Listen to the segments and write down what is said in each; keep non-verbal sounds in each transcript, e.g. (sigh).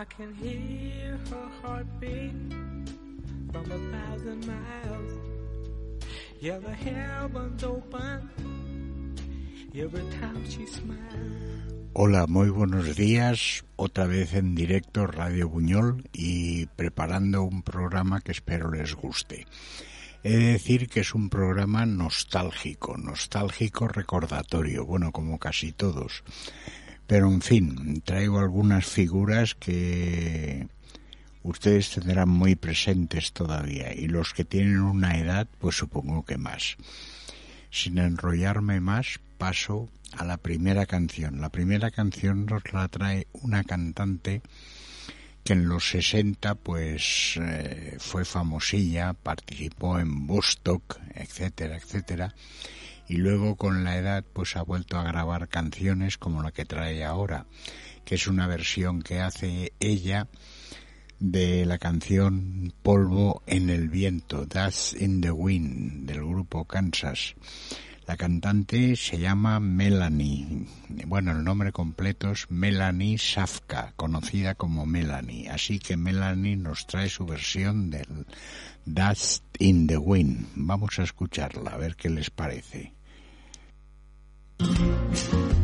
I can hear her heartbeat from a thousand miles. Yeah, the heavens open every time she smiles. Hola, muy buenos días. Otra vez en directo Radio Buñol y preparando un programa que espero les guste. He de decir que es un programa nostálgico, nostálgico recordatorio, bueno, como casi todos. Pero en fin, traigo algunas figuras que ustedes tendrán muy presentes todavía y los que tienen una edad, pues supongo que más. Sin enrollarme más, paso a la primera canción. La primera canción nos la trae una cantante que en los 60 pues eh, fue famosilla, participó en Bostock, etcétera, etcétera y luego con la edad pues ha vuelto a grabar canciones como la que trae ahora, que es una versión que hace ella de la canción Polvo en el viento, Dust in the Wind, del grupo Kansas. La cantante se llama Melanie. Bueno, el nombre completo es Melanie Safka, conocida como Melanie. Así que Melanie nos trae su versión del Dust in the Wind. Vamos a escucharla, a ver qué les parece. うん。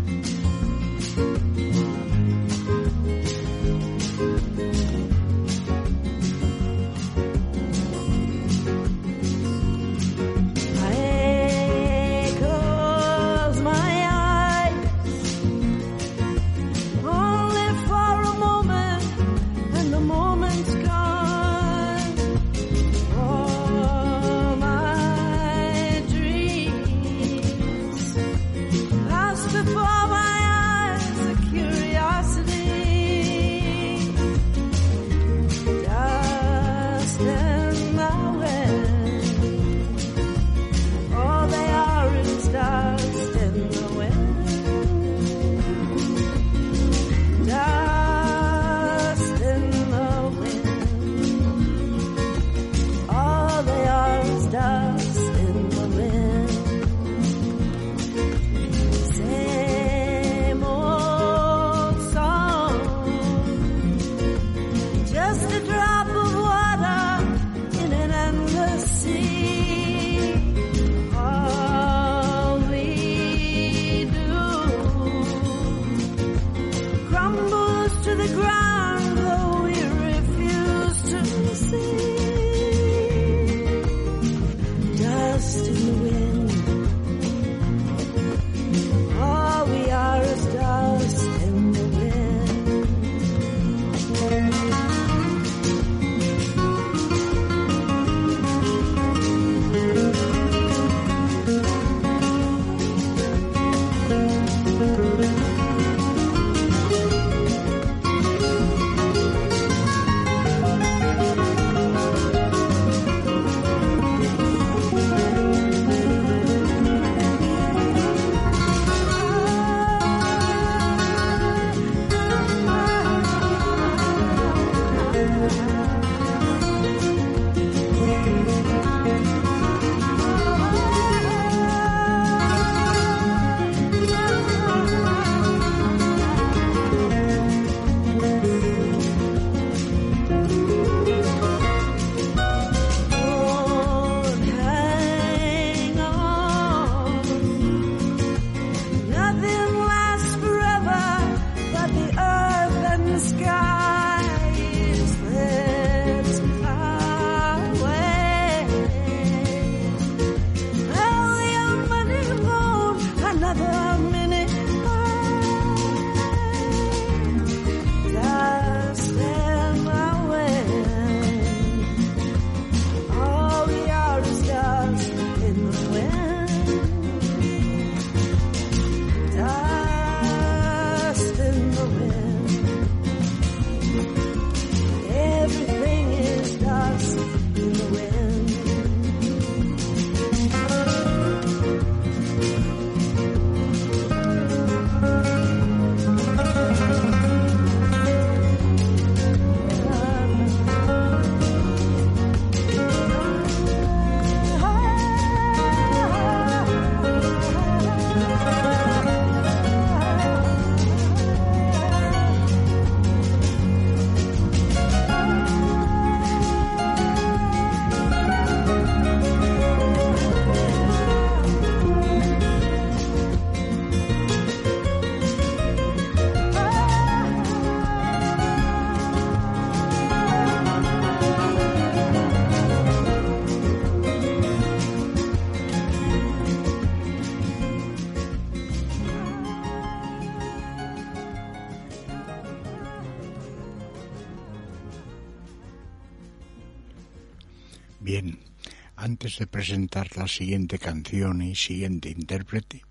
Presentar la siguiente canción y siguiente intérprete,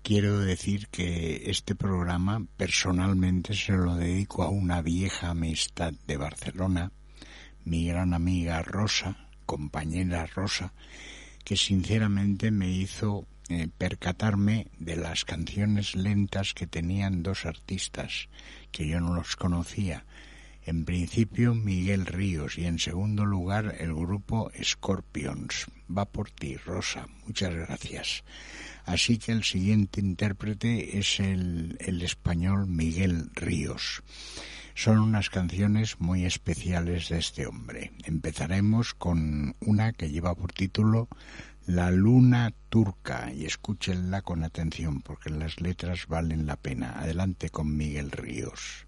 quiero decir que este programa personalmente se lo dedico a una vieja amistad de Barcelona, mi gran amiga Rosa, compañera Rosa, que sinceramente me hizo eh, percatarme de las canciones lentas que tenían dos artistas que yo no los conocía. En principio Miguel Ríos y en segundo lugar el grupo Scorpions. Va por ti, Rosa. Muchas gracias. Así que el siguiente intérprete es el, el español Miguel Ríos. Son unas canciones muy especiales de este hombre. Empezaremos con una que lleva por título La luna turca y escúchenla con atención porque las letras valen la pena. Adelante con Miguel Ríos.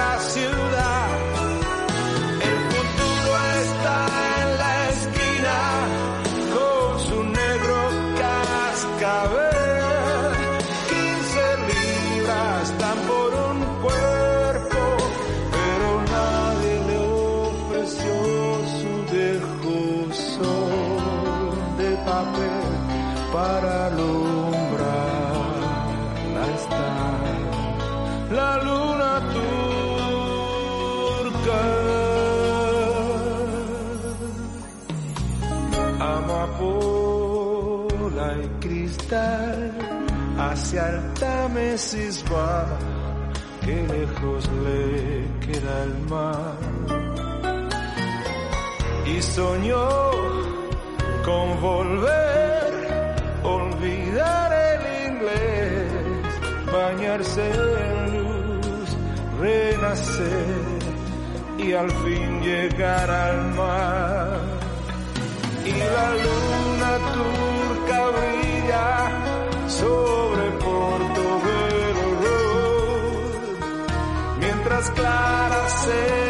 glass you el Támesis va que lejos le queda el mar y soñó con volver olvidar el inglés, bañarse en luz, renacer y al fin llegar al mar. Y la luna turca mientras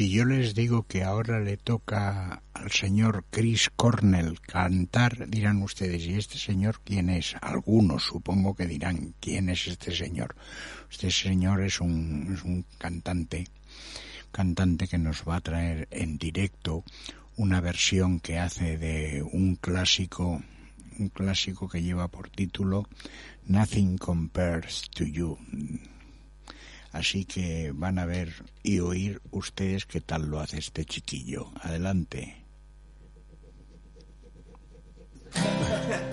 si yo les digo que ahora le toca al señor Chris Cornell cantar, dirán ustedes, ¿y este señor quién es? Algunos supongo que dirán, ¿quién es este señor? Este señor es un, es un cantante, cantante que nos va a traer en directo una versión que hace de un clásico, un clásico que lleva por título Nothing Compares to You. Así que van a ver y oír ustedes qué tal lo hace este chiquillo. Adelante. (laughs)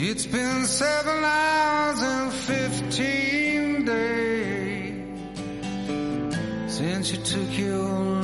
It's been seven hours and fifteen days since you took your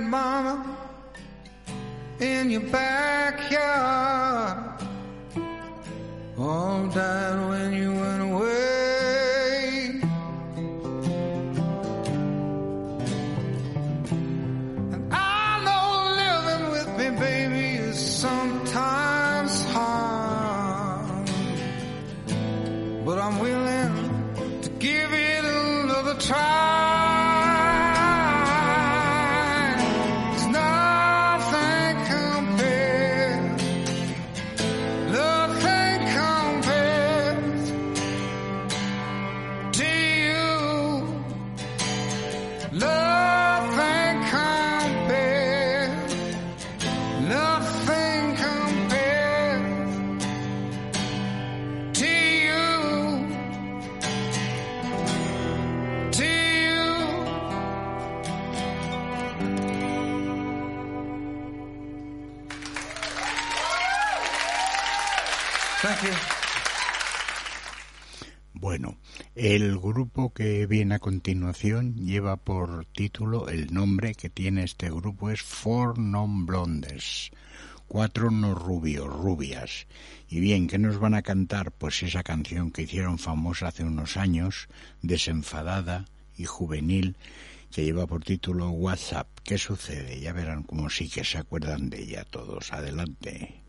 planted, mama, in your backyard, all died when you el grupo que viene a continuación lleva por título el nombre que tiene este grupo es Four Non Blondes, cuatro no rubios, rubias. Y bien, ¿qué nos van a cantar? Pues esa canción que hicieron famosa hace unos años, desenfadada y juvenil, que lleva por título WhatsApp. ¿Qué sucede? Ya verán como sí que se acuerdan de ella todos. Adelante.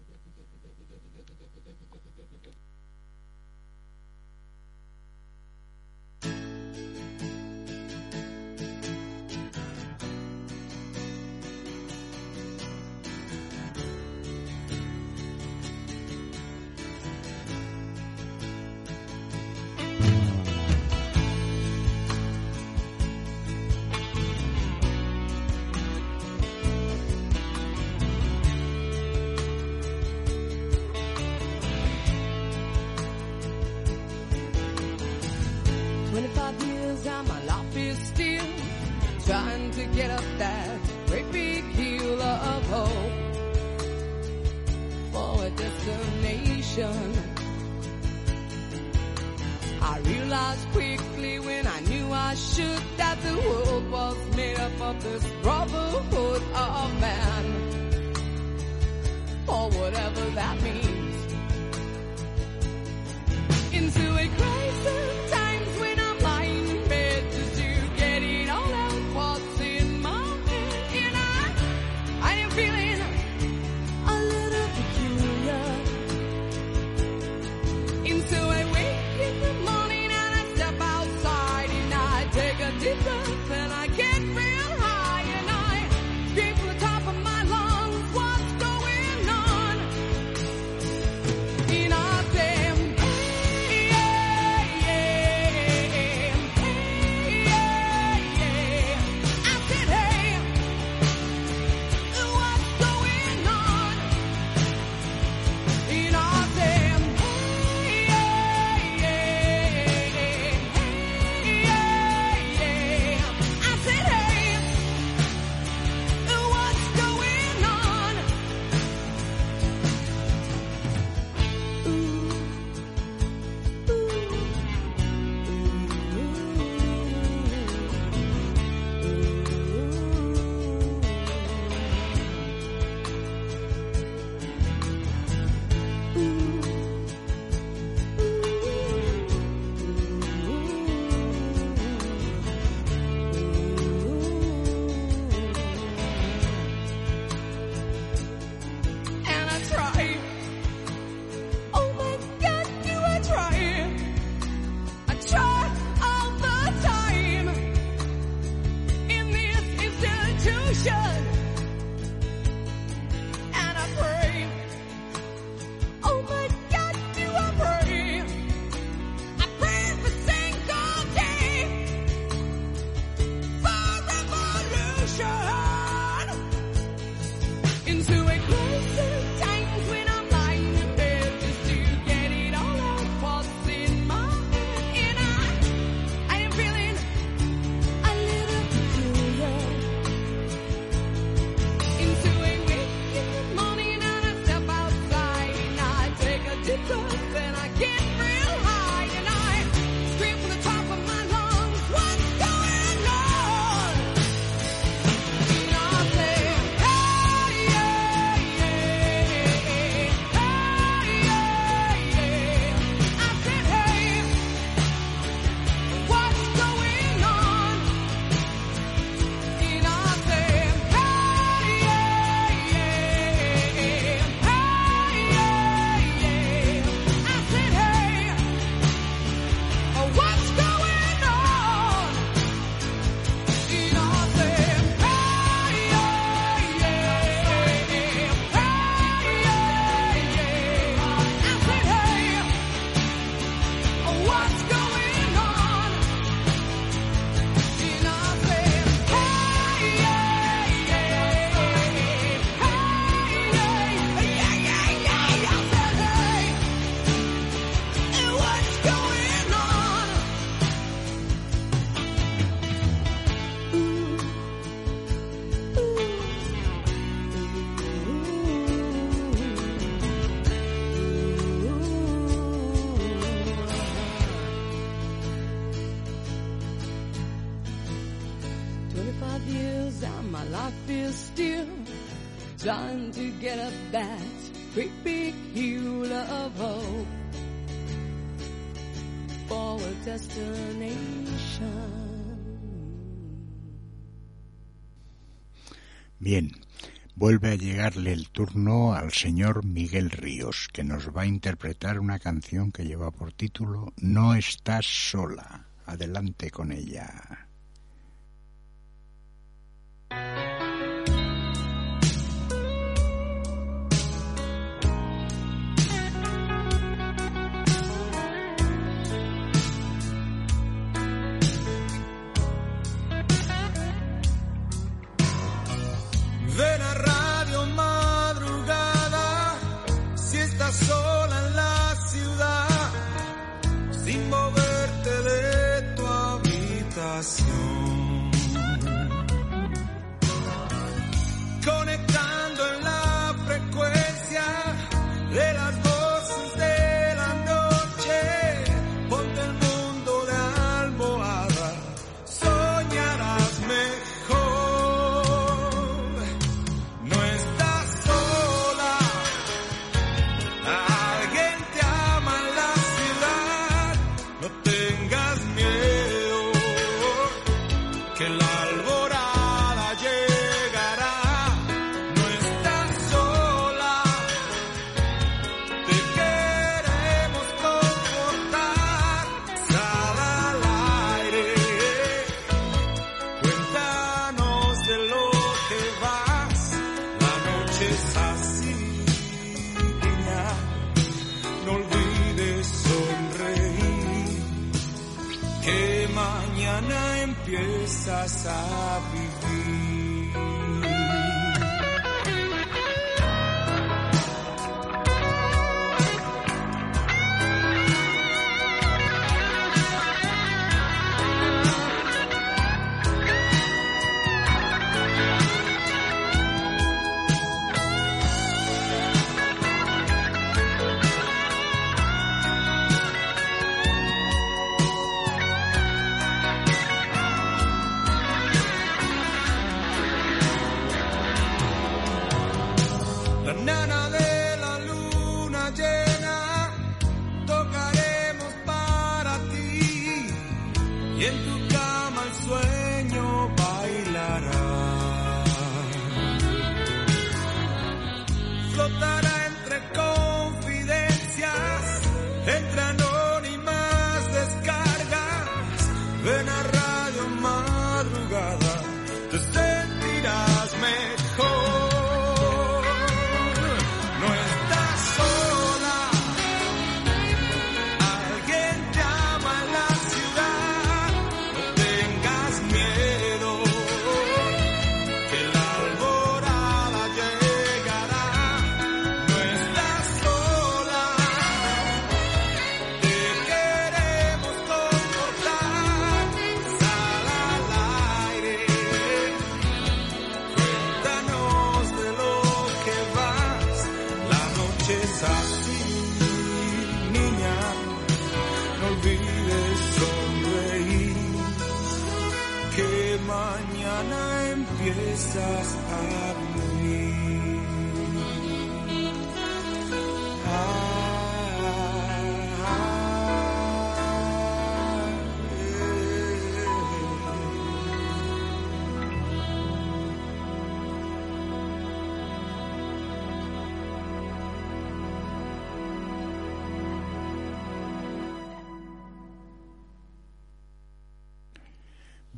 darle el turno al señor Miguel Ríos, que nos va a interpretar una canción que lleva por título No estás sola. Adelante con ella.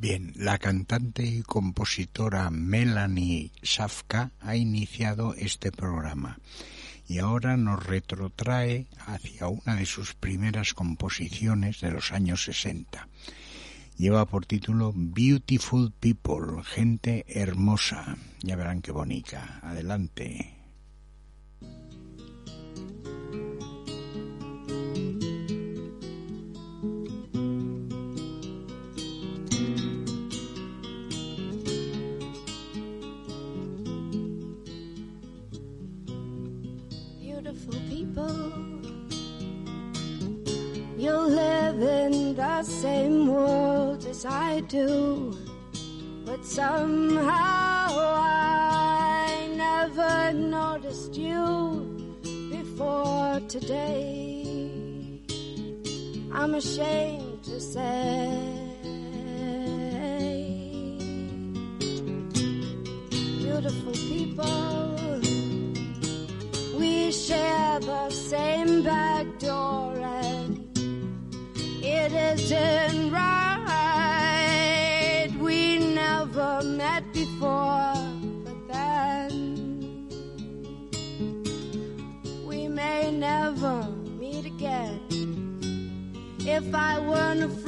Bien, la cantante y compositora Melanie Safka ha iniciado este programa y ahora nos retrotrae hacia una de sus primeras composiciones de los años 60. Lleva por título Beautiful People, gente hermosa. Ya verán qué bonita. Adelante. I do, but somehow I never noticed you before today. I'm ashamed to say. Beautiful people, we share the same back door, and it isn't if I weren't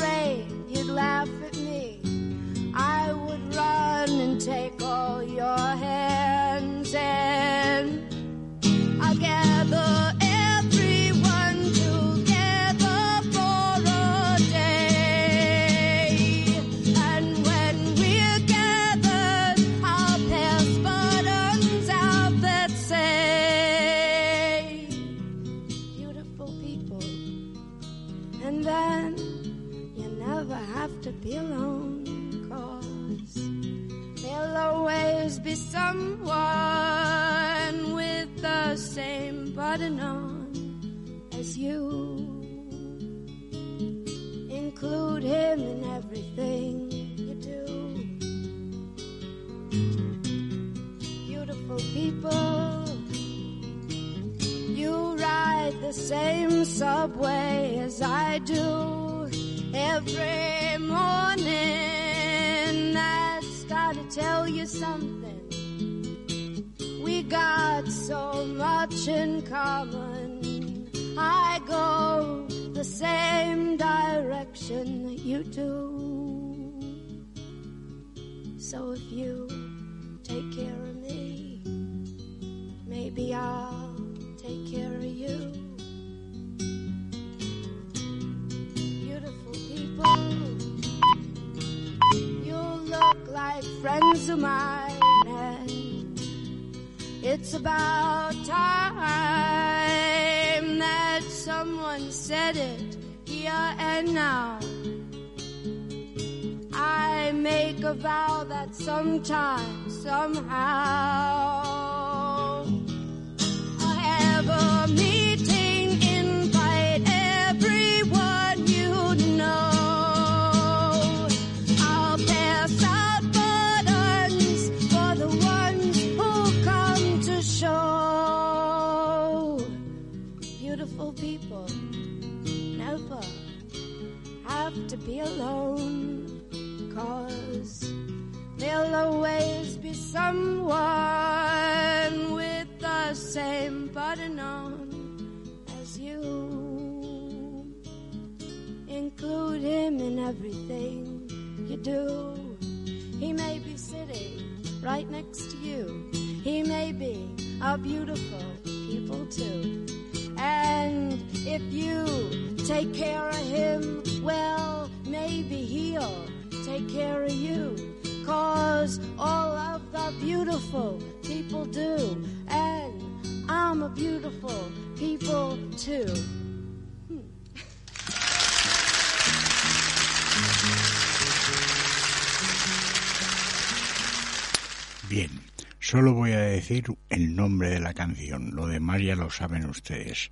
ya lo saben ustedes.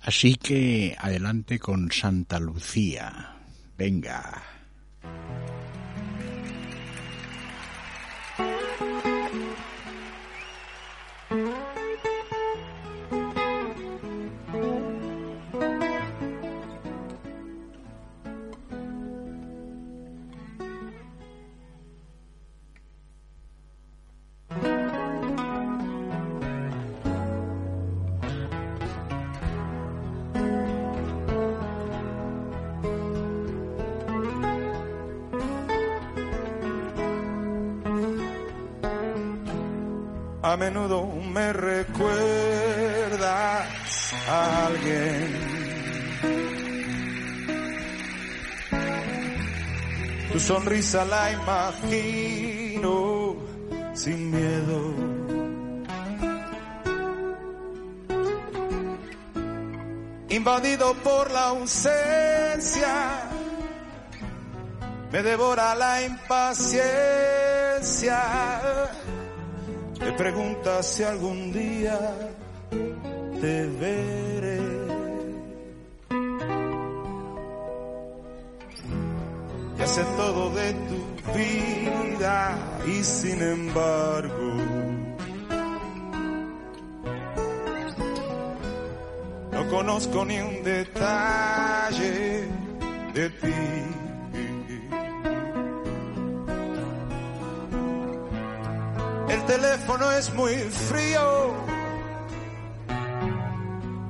Así que adelante con Santa Lucía. Venga. a menudo me recuerda a alguien. Tu sonrisa la imagino sin miedo. invadido por la ausencia, me devora la impaciencia. Me pregunta si algún día te veré. Ya sé todo de tu vida y sin embargo no conozco ni un detalle de ti. El teléfono es muy frío,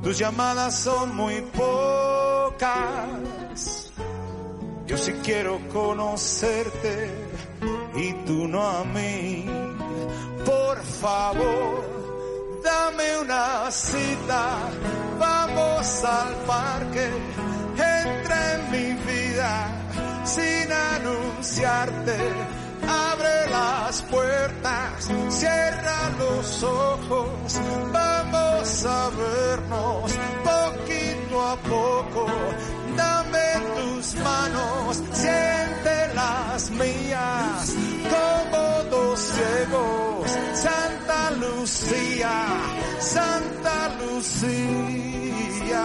tus llamadas son muy pocas. Yo sí quiero conocerte y tú no a mí. Por favor, dame una cita, vamos al parque, entra en mi vida sin anunciarte. Abre las puertas, cierra los ojos, vamos a vernos poquito a poco. Dame tus manos, siente las mías, como dos ciegos. Santa Lucía, Santa Lucía,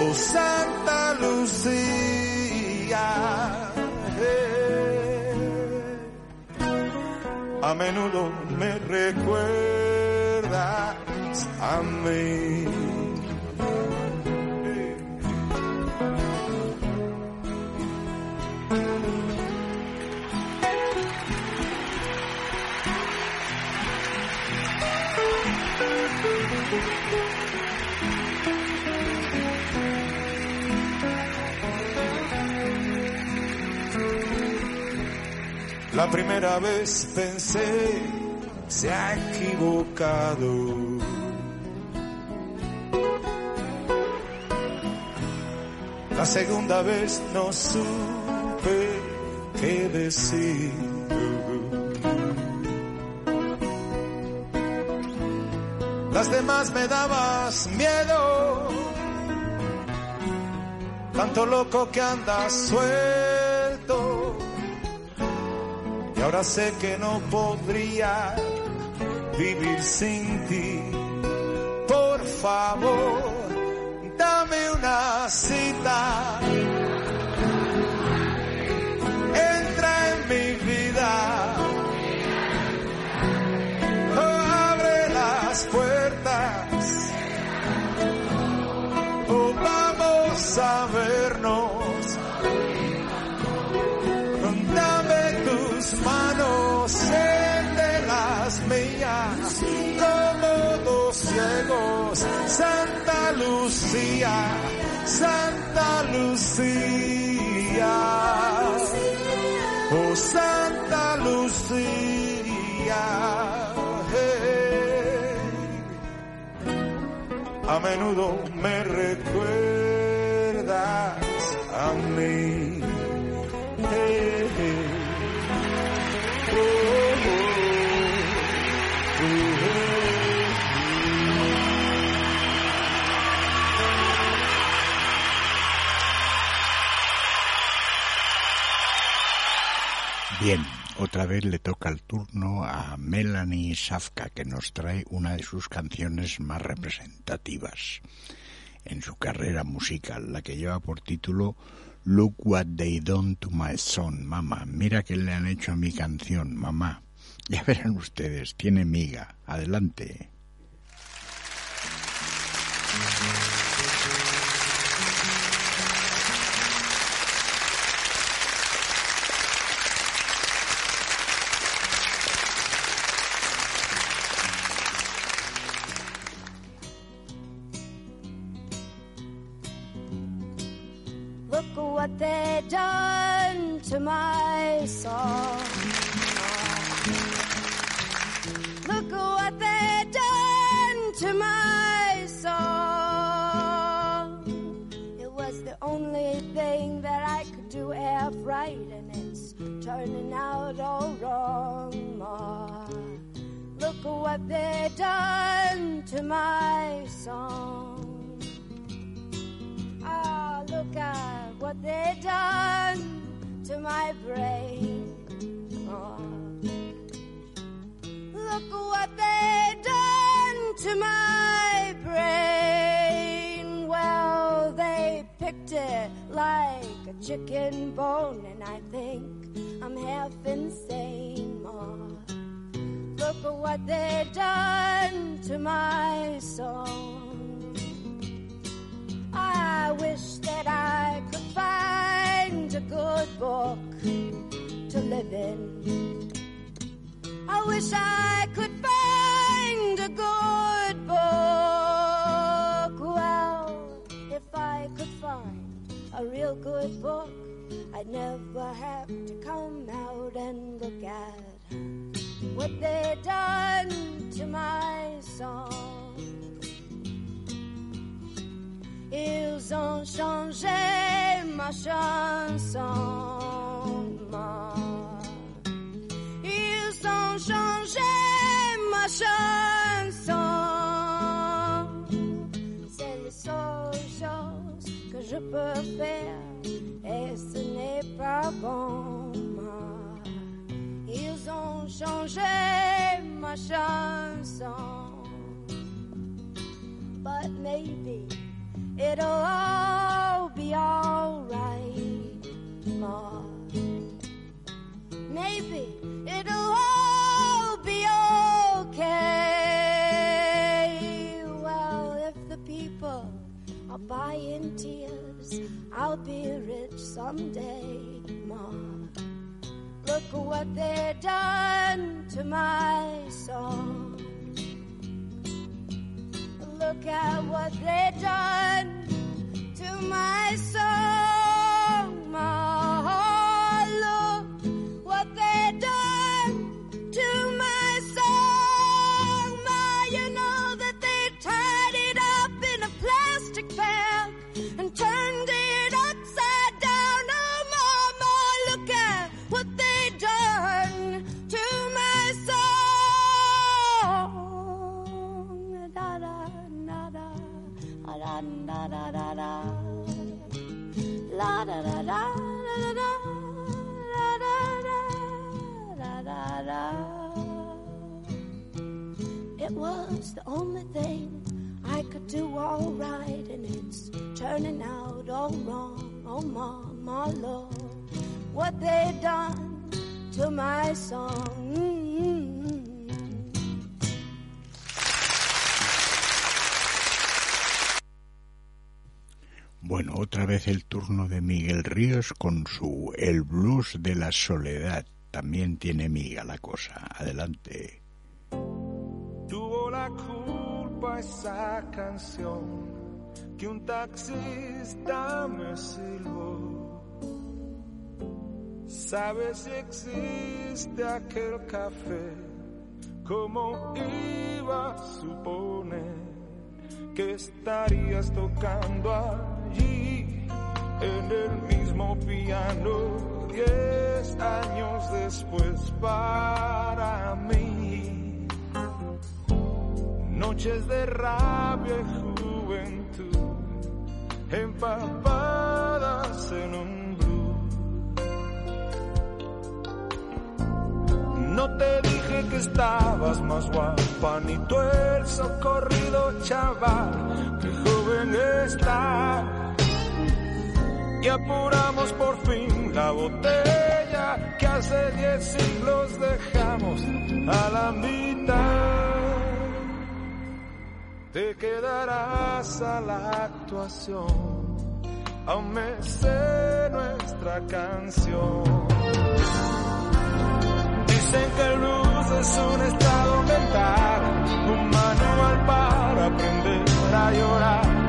oh Santa Lucía. A menudo me recuerdas a mí. La primera vez pensé, se ha equivocado. La segunda vez no supe qué decir. Las demás me dabas miedo, tanto loco que andas suelto. Y ahora sé que no podría vivir sin ti. Por favor, dame una cita. Santa Lucía, oh Santa Lucía. A menudo me recuerdas a mí. Otra vez le toca el turno a Melanie Safka, que nos trae una de sus canciones más representativas en su carrera musical, la que lleva por título Look What They Done to My Son, mamá. Mira que le han hecho a mi canción, mamá. Ya verán ustedes, tiene miga. Adelante. To my song. Look what they done to my song. It was the only thing that I could do half right, and it's turning out all wrong. Ma. Look what they done to my song. Ah, look, I've what they done to my brain. Oh. Look what they done to my brain. Well, they picked it like a chicken bone, and I think I'm half insane. Oh. Look at what they done to my song. I wish that I could find a good book to live in. I wish I could find a good book. Well, if I could find a real good book, I'd never have to come out and look at what they done to my song. Ils ont changé ma chanson. Ils ont changé ma chanson. C'est la seule chose que je peux faire et ce n'est pas bon. Ils ont changé ma chanson. But maybe it'll all be alright, Ma. Maybe it'll all be okay. Well, if the people are buying tears, I'll be rich someday, Ma. Look at what they've done to my song. Look at what they've done to my song. It was the only thing I could do all right, and it's turning out all wrong. Oh, mama, Lord, what they've done to my song. Mm-hmm. Bueno, otra vez el turno de Miguel Ríos con su El blues de la soledad. También tiene miga la cosa. Adelante. Tuvo la culpa esa canción que un taxista me silbó. ¿Sabes si existe aquel café? ¿Cómo iba a suponer que estarías tocando allí en el mismo piano diez años después para mí? Noches de rabia y juventud empapadas en un blues. No te dije que estabas más guapa, ni tú el socorrido chaval, Y apuramos por fin la botella que hace diez siglos dejamos a la mitad. Te quedarás a la actuación, aún me sé nuestra canción. Dicen que blues es un estado mental, un manual para aprender a llorar.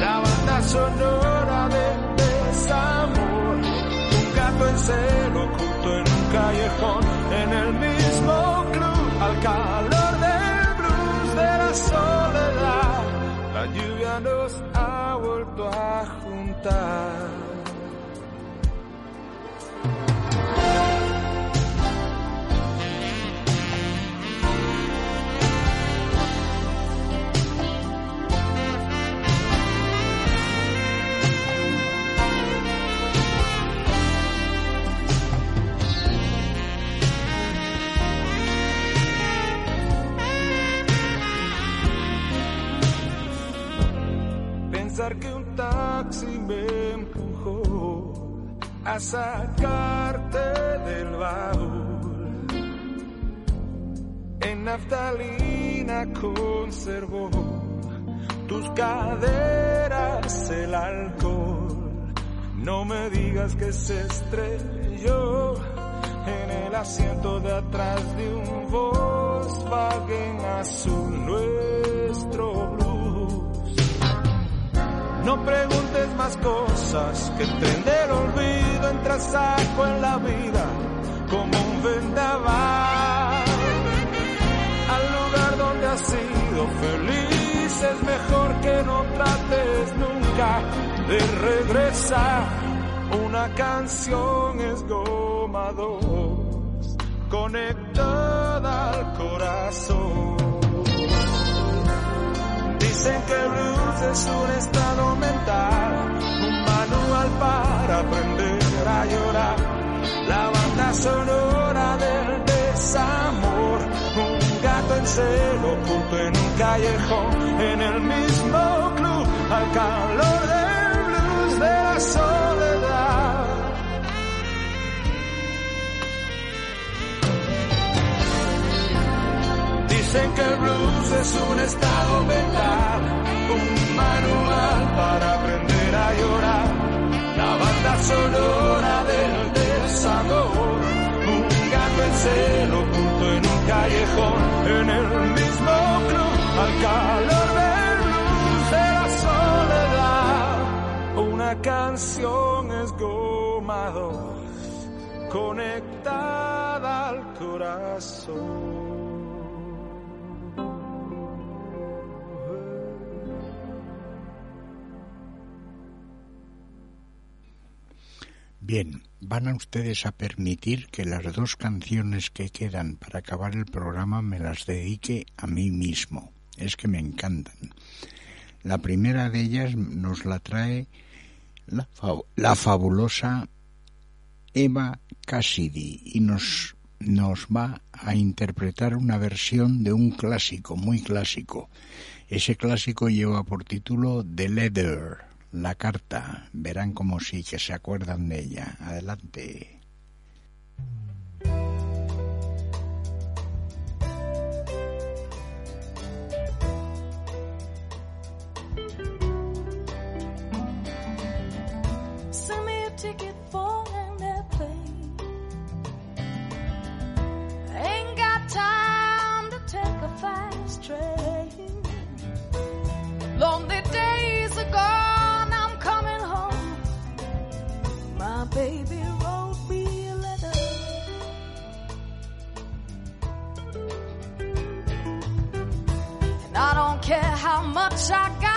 La banda sonora de desamor, un gato en celo oculto en un callejón, en el mismo club, al calor del blues de la soledad. La lluvia nos ha vuelto a juntar. Sacarte del baúl. En naftalina conservó tus caderas el alcohol. No me digas que se estrelló en el asiento de atrás de un Volkswagen azul nuestro. No preguntes más cosas que del olvido entra saco en la vida como un vendaval. Al lugar donde has sido feliz es mejor que no trates nunca de regresar. Una canción es goma dos, conectada al corazón. Dicen que el blues es un estado mental, un manual para aprender a llorar. La banda sonora del desamor, un gato en celo oculto en un callejón, en el mismo club, al calor del blues de la soledad. Dicen que el blues es un estado mental, un manual para aprender a llorar. La banda sonora del desamor, un gato en celo oculto en un callejón, en el mismo club, al calor del blues de la soledad. Una canción es goma conectada al corazón. Bien, van a ustedes a permitir que las dos canciones que quedan para acabar el programa me las dedique a mí mismo. Es que me encantan. La primera de ellas nos la trae la, la fabulosa Eva Cassidy y nos, nos va a interpretar una versión de un clásico, muy clásico. Ese clásico lleva por título The Letter, la carta. Verán como sí que se acuerdan de ella. Adelante. A gotta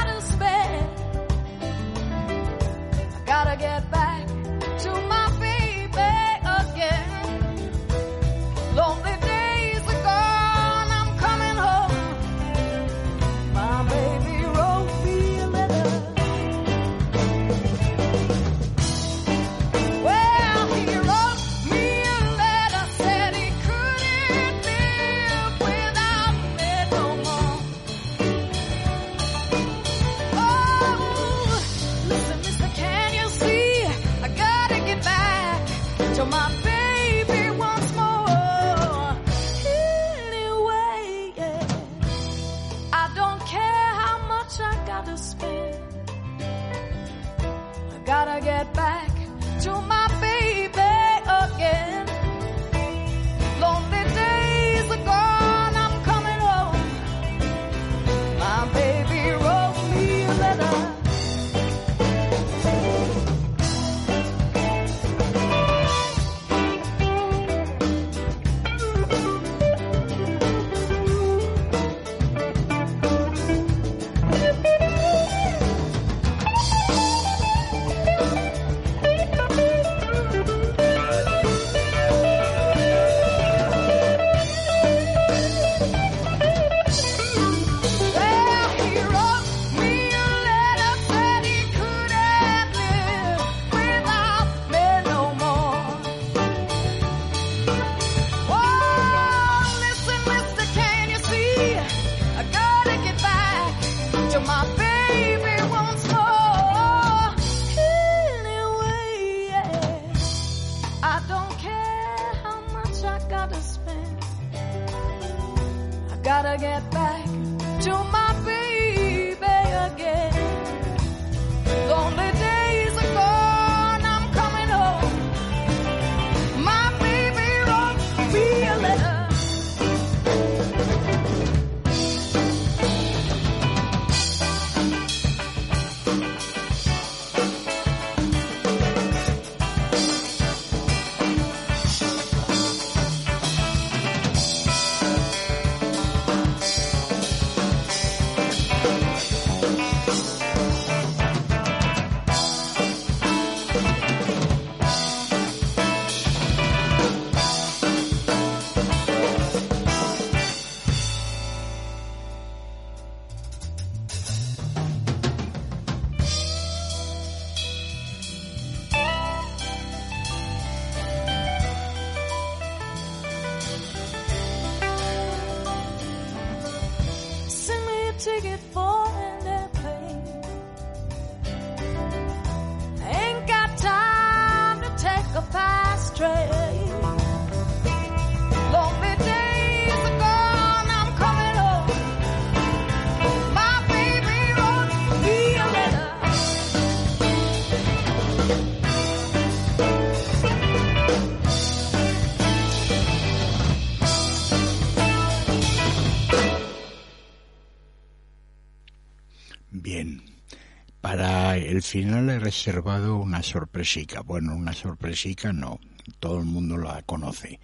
final he reservado una sorpresica. Bueno, una sorpresica no. Todo el mundo la conoce.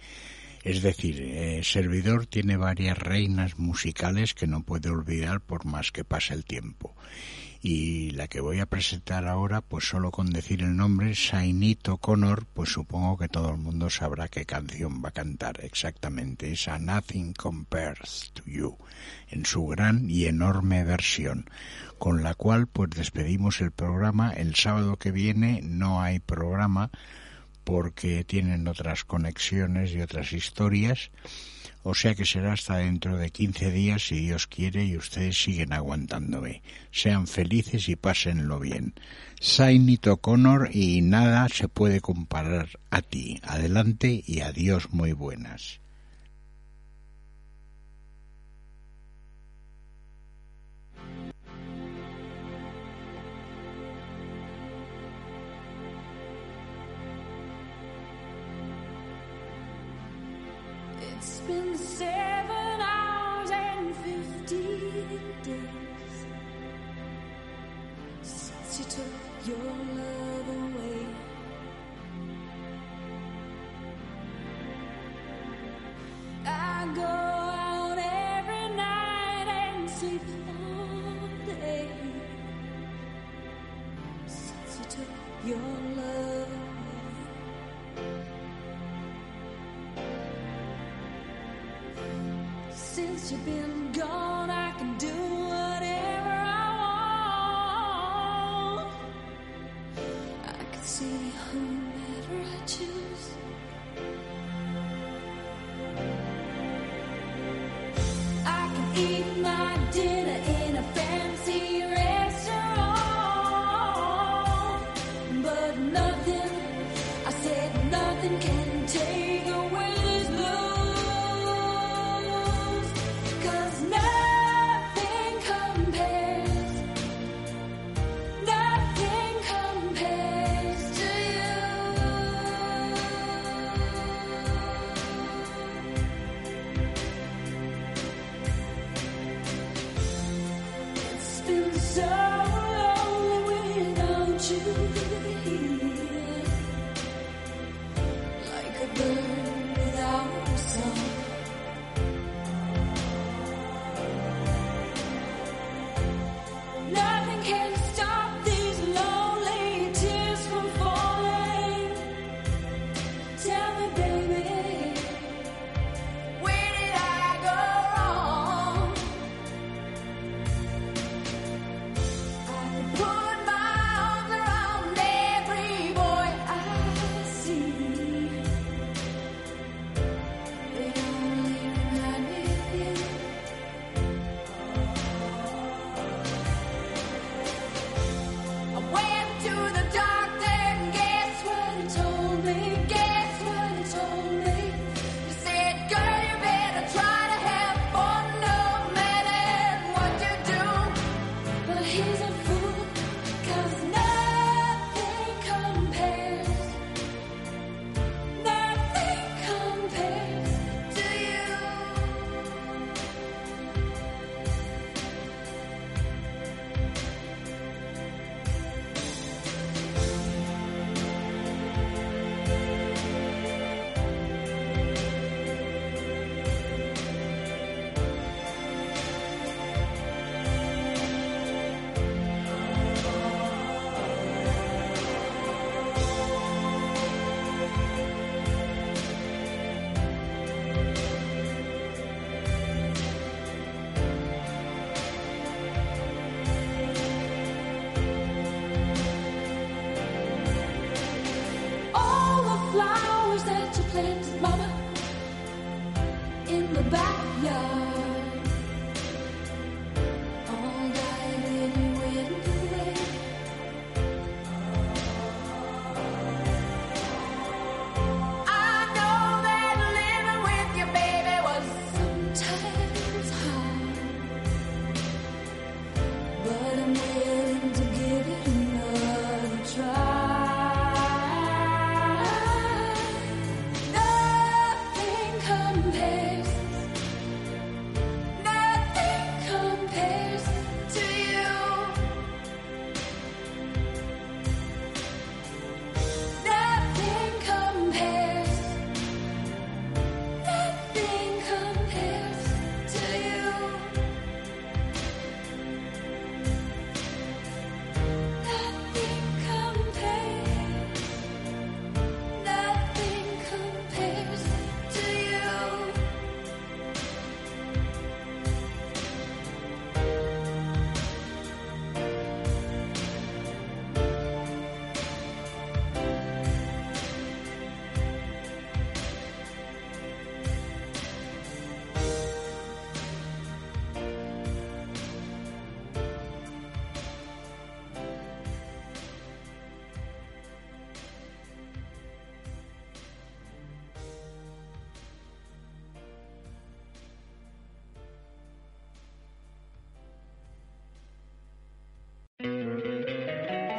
Es decir, eh, Servidor tiene varias reinas musicales que no puede olvidar por más que pase el tiempo. Y la que voy a presentar ahora, pues solo con decir el nombre, Sainit O'Connor, pues supongo que todo el mundo sabrá qué canción va a cantar exactamente. Es a Nothing Compares to You, en su gran y enorme versión, con la cual pues despedimos el programa. El sábado que viene no hay programa porque tienen otras conexiones y otras historias. O sea que será hasta dentro de 15 días, si Dios quiere, y ustedes siguen aguantándome. Sean felices y pásenlo bien. Sainit O'Connor y nada se puede comparar a ti. Adelante y adiós muy buenas. It's been seven hours and fifty days since you took your love away. I go out every night and sleep all day since you took your been gone, I can do whatever I want. I can see whomever